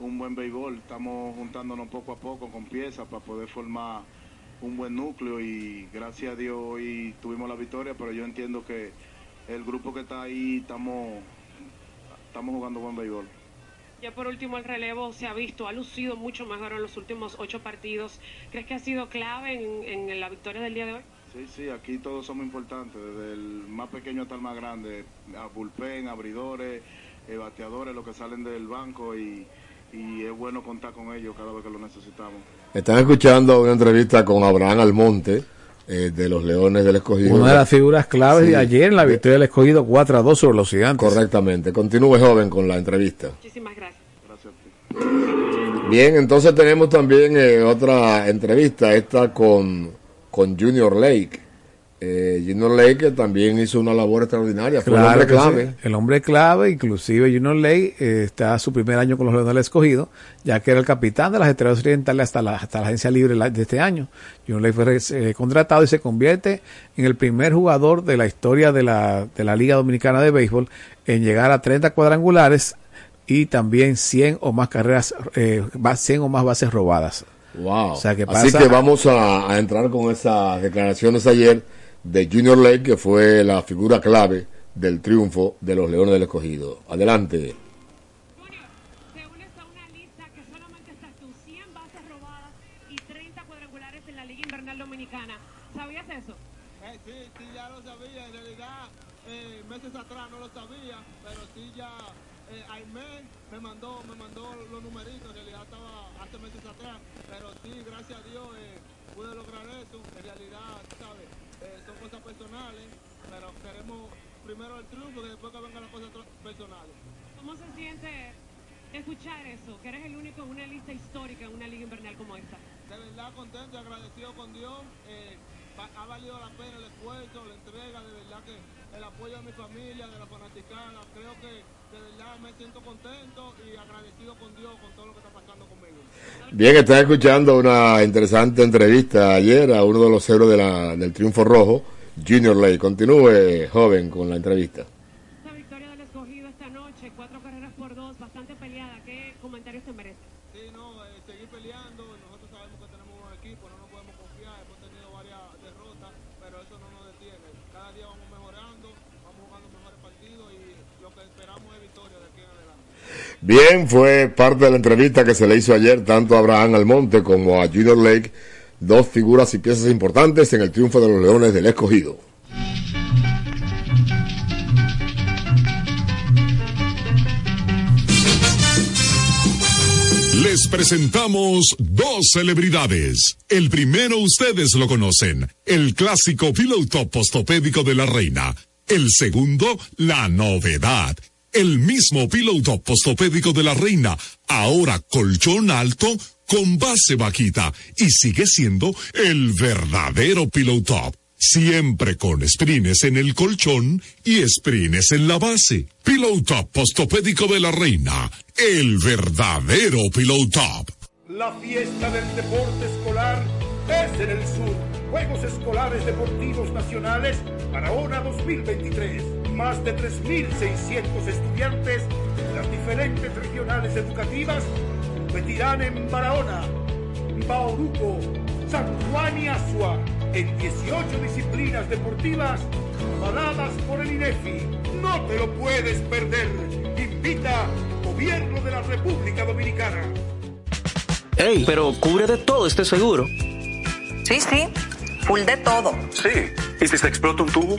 un buen béisbol, estamos juntándonos poco a poco con piezas para poder formar un buen núcleo y gracias a Dios hoy tuvimos la victoria, pero yo entiendo que el grupo que está ahí estamos, estamos jugando buen béisbol. Ya por último el relevo se ha visto, ha lucido mucho mejor en los últimos ocho partidos. ¿Crees que ha sido clave en, en la victoria del día de hoy? Sí, sí, aquí todos somos importantes, desde el más pequeño hasta el más grande, a bullpen, abridores, eh, bateadores, los que salen del banco y, y es bueno contar con ellos cada vez que lo necesitamos. Están escuchando una entrevista con Abraham Almonte eh, de los Leones del Escogido. Una de las figuras claves Sí. de ayer en la victoria del escogido 4 a 2 sobre los gigantes. Correctamente. Continúe joven con la entrevista. Muchísimas gracias. Gracias a ti. Bien, entonces tenemos también eh, otra entrevista, esta con, con Junior Lake. Eh, Junior Lake que también hizo una labor extraordinaria, fue Claro hombre clave. sí. El hombre clave, inclusive Junior Ley, eh, está su primer año con los Leones del Escogido, ya que era el capitán de las Estrellas Orientales hasta la, hasta la agencia libre de este año. Junior Ley fue eh, contratado y se convierte en el primer jugador de la historia de la, de la Liga Dominicana de Béisbol en llegar a 30 cuadrangulares y también 100 o más carreras, eh, ba- 100 o más bases robadas. Wow. O sea, que Así que vamos a, a entrar con esas declaraciones ayer de Junior Lake, que fue la figura clave del triunfo de los Leones del Escogido. Adelante. Te unes a una lista que solamente estás tú, 100 bases robadas y 30 cuadrangulares en la Liga Invernal Dominicana. ¿Sabías eso? Eh, sí, sí, ya lo sabía. En realidad, eh, meses atrás no lo sabía, pero sí ya eh, Aimé me mandó, me mandó los numeritos. En realidad estaba hace meses atrás, pero sí, gracias a Dios eh, pude lograr eso. En realidad, ¿sabes? Eh, son cosas personales, pero queremos primero el triunfo y después que vengan las cosas personales. ¿Cómo se siente escuchar eso? Que eres el único en una lista histórica en una Liga Invernal como esta. De verdad contento y agradecido con Dios. eh, ha valido la pena el esfuerzo, la entrega, de verdad que el apoyo de mi familia, de la fanaticada. Creo que de verdad me siento contento y agradecido con Dios con todo lo que está pasando conmigo. Bien, estás escuchando una interesante entrevista ayer a uno de los héroes de la- del Triunfo Rojo, Junior Ley. Continúe, joven, con la entrevista. Esta victoria del escogido esta noche, cuatro carreras por dos, bastante peleada. ¿Qué comentarios te merece? Sí, no, eh, seguir peleando. Nosotros sabemos que tenemos un equipo, no nos podemos confiar. Hemos tenido varias derrotas, pero eso no nos detiene. Cada día vamos mejorando, vamos jugando mejores partidos y lo que esperamos es victoria de aquí en adelante. Bien, fue parte de la entrevista que se le hizo ayer tanto a Abraham Almonte como a Junior Lake, dos figuras y piezas importantes en el triunfo de los Leones del Escogido. Les presentamos dos celebridades. El primero ustedes lo conocen, el clásico Pillow Top postopédico de la reina. El segundo, la novedad. El mismo Pillow Top postopédico de la reina, ahora colchón alto con base vaquita y sigue siendo el verdadero Pillow. Siempre con sprines en el colchón y sprines en la base. Pillow Top postopédico de la reina. El verdadero Pillow Top. La fiesta del deporte escolar es en el sur. Juegos Escolares Deportivos Nacionales Barahona 2023. Más de 3.600 estudiantes de las diferentes regionales educativas competirán en Barahona, Bauruco, San Juan y Asua en 18 disciplinas deportivas avaladas por el INEFI. No te lo puedes perder. Invita Gobierno de la República Dominicana. Ey, pero cubre de todo este seguro. Sí, sí, full de todo. Sí. ¿Y si se explota un tubo?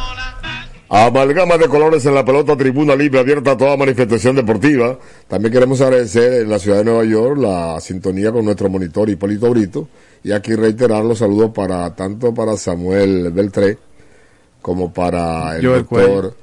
Amalgama de colores en la pelota tribuna libre abierta a toda manifestación deportiva. También queremos agradecer en la ciudad de Nueva York la sintonía con nuestro monitor Hipólito Brito y aquí reiterar los saludos para tanto para Samuel Beltré como para el Joel doctor.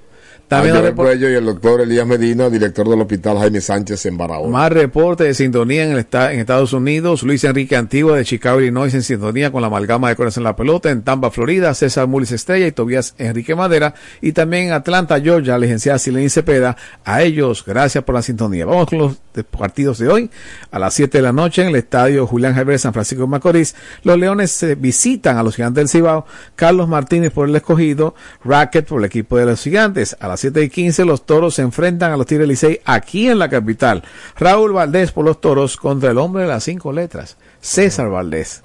También Cuello y el doctor Elías Medina, director del hospital Jaime Sánchez en Barahona. Más reporte de sintonía en, el en Estados Unidos. Luis Enrique Antigua de Chicago, Illinois, en sintonía con la amalgama de Corazón en la Pelota. En Tampa, Florida, César Mulis Estrella y Tobías Enrique Madera. Y también en Atlanta, Georgia, la licenciada Silene Cepeda. A ellos, gracias por la sintonía. Vamos con los partidos de hoy. A las 7 de la noche en el estadio Julián Javier San Francisco de Macorís. Los Leones se visitan a los Gigantes del Cibao. Carlos Martínez por el escogido. Racket por el equipo de los Gigantes. A las 7 y 15 los Toros se enfrentan a los Tigres Licey aquí en la capital. Raúl Valdés por los Toros contra el hombre de las cinco letras. César Valdés.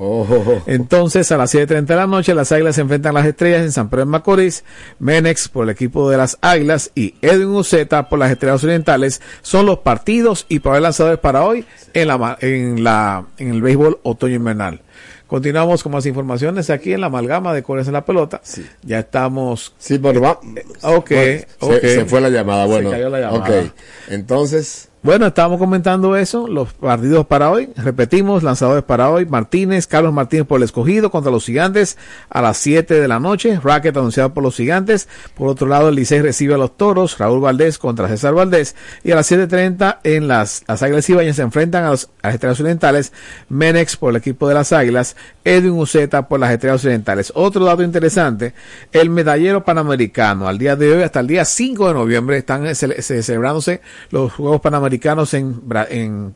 Entonces, a las 7.30 de la noche, las Águilas se enfrentan a las Estrellas en San Pedro de Macorís. Menex por el equipo de las Águilas y Edwin Uceta por las Estrellas Orientales son los partidos y para lanzadores para hoy en la, en la, en el béisbol otoño invernal. Continuamos con más informaciones aquí en la amalgama de Colores en la Pelota. Ya estamos. Sí, pero va. Ok, Bueno, ok. se, se fue la llamada, bueno. Se cayó la llamada. Ok, entonces, Bueno, estábamos comentando eso, los partidos para hoy. Repetimos, lanzadores para hoy. Martínez, Carlos Martínez por el escogido contra los gigantes a las 7 de la noche. Racket anunciado por los gigantes. Por otro lado, el Licey recibe a los toros. Raúl Valdés contra César Valdés. Y a las 7.30 en las, las Águilas Ibañas se enfrentan a, los, a las Estrellas Orientales. Menex por el equipo de las Águilas. Edwin Uceta por las Estrellas Orientales. Otro dato interesante, el medallero panamericano. Al día de hoy, hasta el día 5 de noviembre, están cele- ce- celebrándose los Juegos Panamericanos en, Bra- en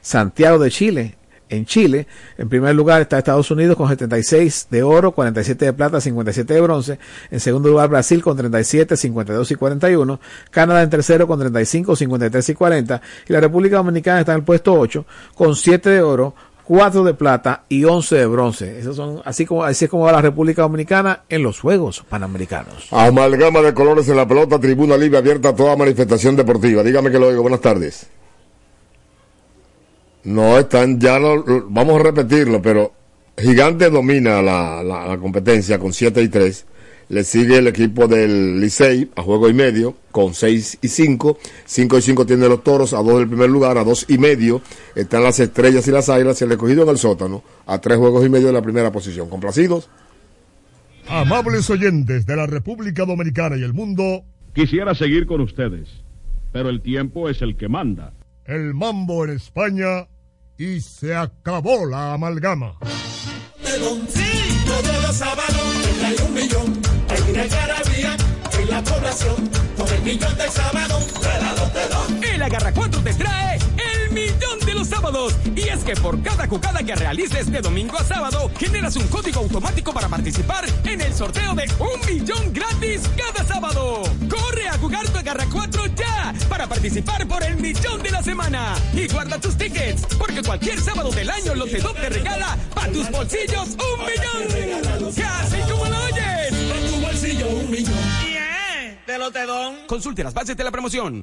Santiago de Chile. En Chile, en primer lugar está Estados Unidos con 76 de oro, 47 de plata, 57 de bronce. En segundo lugar Brasil con 37, 52 y 41. Canadá en tercero con 35, 53 y 40. Y la República Dominicana está en el puesto 8 con 7 de oro, 4 de plata y 11 de bronce. Esos son así como así es como va la República Dominicana en los Juegos Panamericanos. Amalgama de colores en la pelota, tribuna libre abierta a toda manifestación deportiva. Dígame que lo digo. Buenas tardes. No están, ya no, vamos a repetirlo, pero Gigante domina la, la, la competencia con 7 y 3. Le sigue el equipo del Licey a juego y medio con 6 y 5. 5 y 5 tiene los toros a 2 del primer lugar, a 2 y medio están las estrellas y las águilas y el recogido en el sótano a 3 juegos y medio de la primera posición. ¿Complacidos? Amables oyentes de la República Dominicana y el mundo, Quisiera seguir con ustedes, pero el tiempo es el que manda. el mambo en España y se acabó la amalgama. De los sábados trae un millón. Algarabía en la población por el millón del sábado. Te la doy, te. El Agarra 4 te trae el millón de los sábados. Y es que por cada jugada que realices de domingo a sábado, generas un código automático para participar en el sorteo de un millón gratis cada sábado. Corre a jugar tu Agarra 4 ya para participar por el millón de la semana. Y guarda tus tickets, porque cualquier sábado del año Lotedom te regala para tus bolsillos un millón. Casi como lo oyes. Un millón. Bien, de Lotedón. Consulte las bases de la promoción.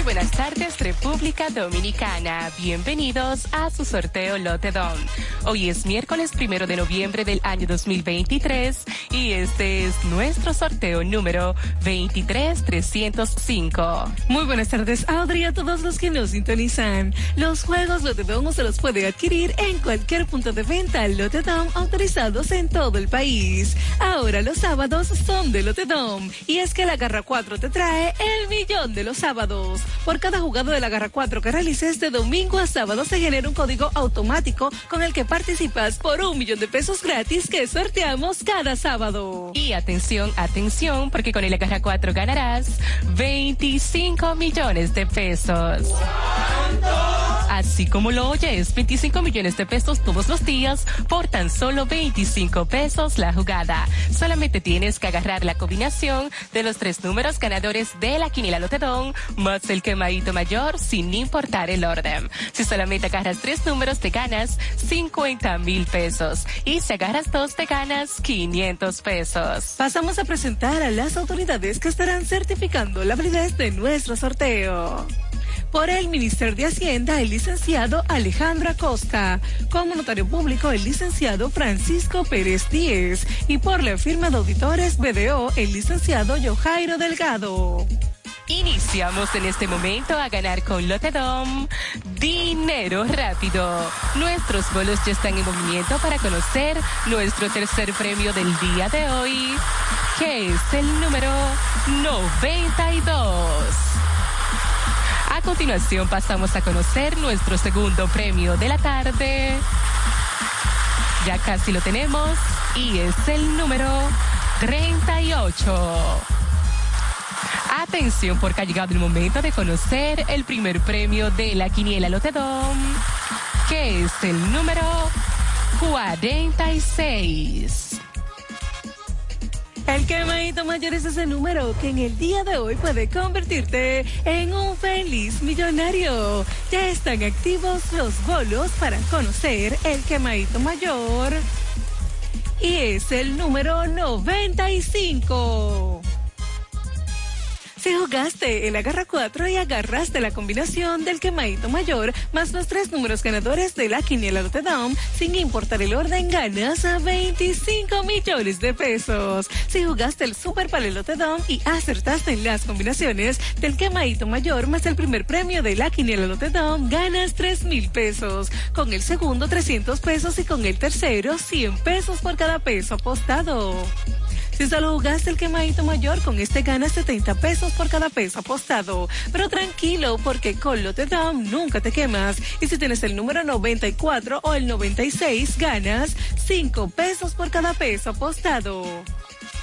Muy buenas tardes, República Dominicana. Bienvenidos a su sorteo Lotedom. Hoy es miércoles primero de noviembre del año 2023 y este es nuestro sorteo número 23305. Muy buenas tardes, Audrey, a todos los que nos sintonizan. Los juegos Lotedom se los puede adquirir en cualquier punto de venta Lotedom autorizados en todo el país. Ahora los sábados son de Lotedom y es que la Garra 4 te trae el millón de los sábados. Por cada jugada de la Garra 4 que realices de domingo a sábado se genera un código automático con el que participas por un millón de pesos gratis que sorteamos cada sábado. Y atención, atención, porque con el Agarra 4 ganarás 25 millones de pesos. Así como lo oyes, 25 millones de pesos todos los días por tan solo 25 pesos la jugada. Solamente tienes que agarrar la combinación de los tres números ganadores de la quiniela Lotedón más el quemadito mayor sin importar el orden. Si solamente agarras tres números te ganas 50 mil pesos y si agarras dos te ganas 500 pesos. Pasamos a presentar a las autoridades que estarán certificando la validez de nuestro sorteo. Por el Ministerio de Hacienda, el licenciado Alejandro Acosta. Como notario público, el licenciado Francisco Pérez Díez. Y por la firma de auditores BDO, el licenciado Yojairo Delgado. Iniciamos en este momento a ganar con Lotedom dinero rápido. Nuestros bolos ya están en movimiento para conocer nuestro tercer premio del día de hoy, que es el número 92. A continuación pasamos a conocer nuestro segundo premio de la tarde. Ya casi lo tenemos y es el número 38. Atención porque ha llegado el momento de conocer el primer premio de la Quiniela Lotedom, que es el número 46. El quemadito mayor es ese número que en el día de hoy puede convertirte en un feliz millonario. Ya están activos los bolos para conocer el quemadito mayor. Y es el número 95. Si jugaste el agarra 4 y agarraste la combinación del quemadito mayor más los tres números ganadores de la quiniela Lotedom, sin importar el orden, ganas a 25 millones de pesos. Si jugaste el Super Palelote Dom y acertaste en las combinaciones del quemadito mayor más el primer premio de la quiniela Lotedom, ganas 3 mil pesos. Con el segundo 300 pesos y con el tercero 100 pesos por cada peso apostado. Si solo jugaste el quemadito mayor, con este ganas 70 pesos por cada peso apostado. Pero tranquilo, porque con Lotedom nunca te quemas. Y si tienes el número 94 o el 96, ganas 5 pesos por cada peso apostado.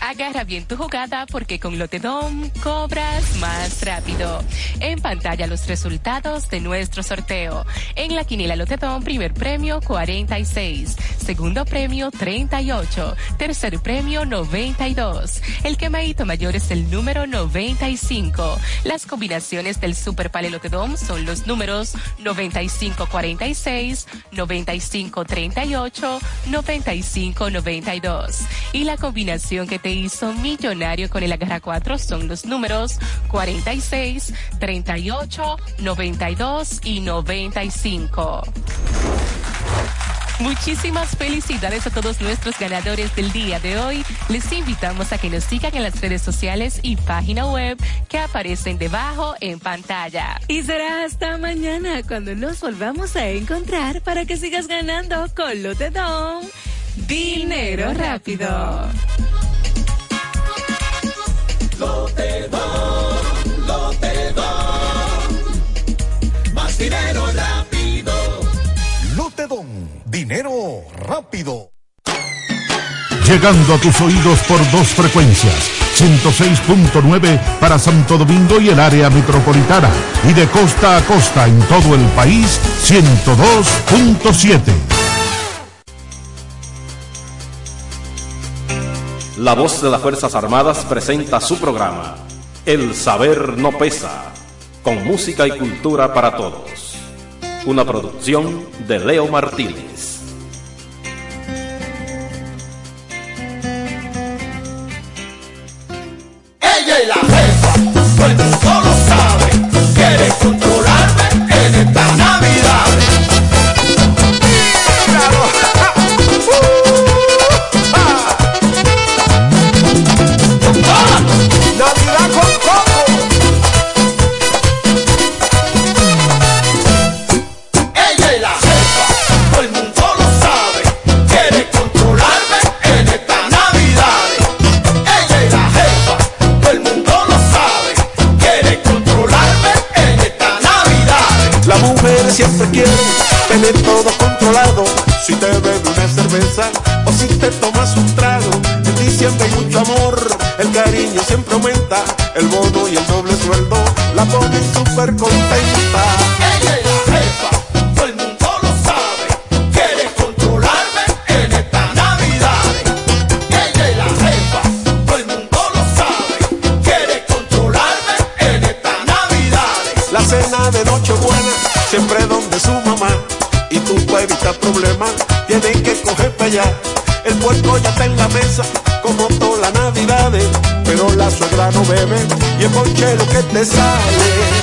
Agarra bien tu jugada porque con Lotedom cobras más rápido. En pantalla los resultados de nuestro sorteo. En la quiniela Lotedom, primer premio 46, segundo premio 38, tercer premio 92. El quemadito mayor es el número 95. Las combinaciones del Super Pale Lotedom son los números 9546, 9538, 9592. Y la combinación que te hizo millonario con el Agarra 4 son los números 46, 38, 92 y 95. Muchísimas felicidades a todos nuestros ganadores del día de hoy. Les invitamos a que nos sigan en las redes sociales y página web que aparecen debajo en pantalla. Y será hasta mañana cuando nos volvamos a encontrar para que sigas ganando con Lotedom. Dinero rápido. Lotedom, Lotedom. Más dinero rápido. Lotedom, dinero rápido. Llegando a tus oídos por dos frecuencias, 106.9 para Santo Domingo y el área metropolitana, y de costa a costa en todo el país, 102.7. La voz de las Fuerzas Armadas presenta su programa, El Saber No Pesa, con música y cultura para todos. Una producción de Leo Martínez. El bono y el doble sueldo la ponen súper contenta. Te sale.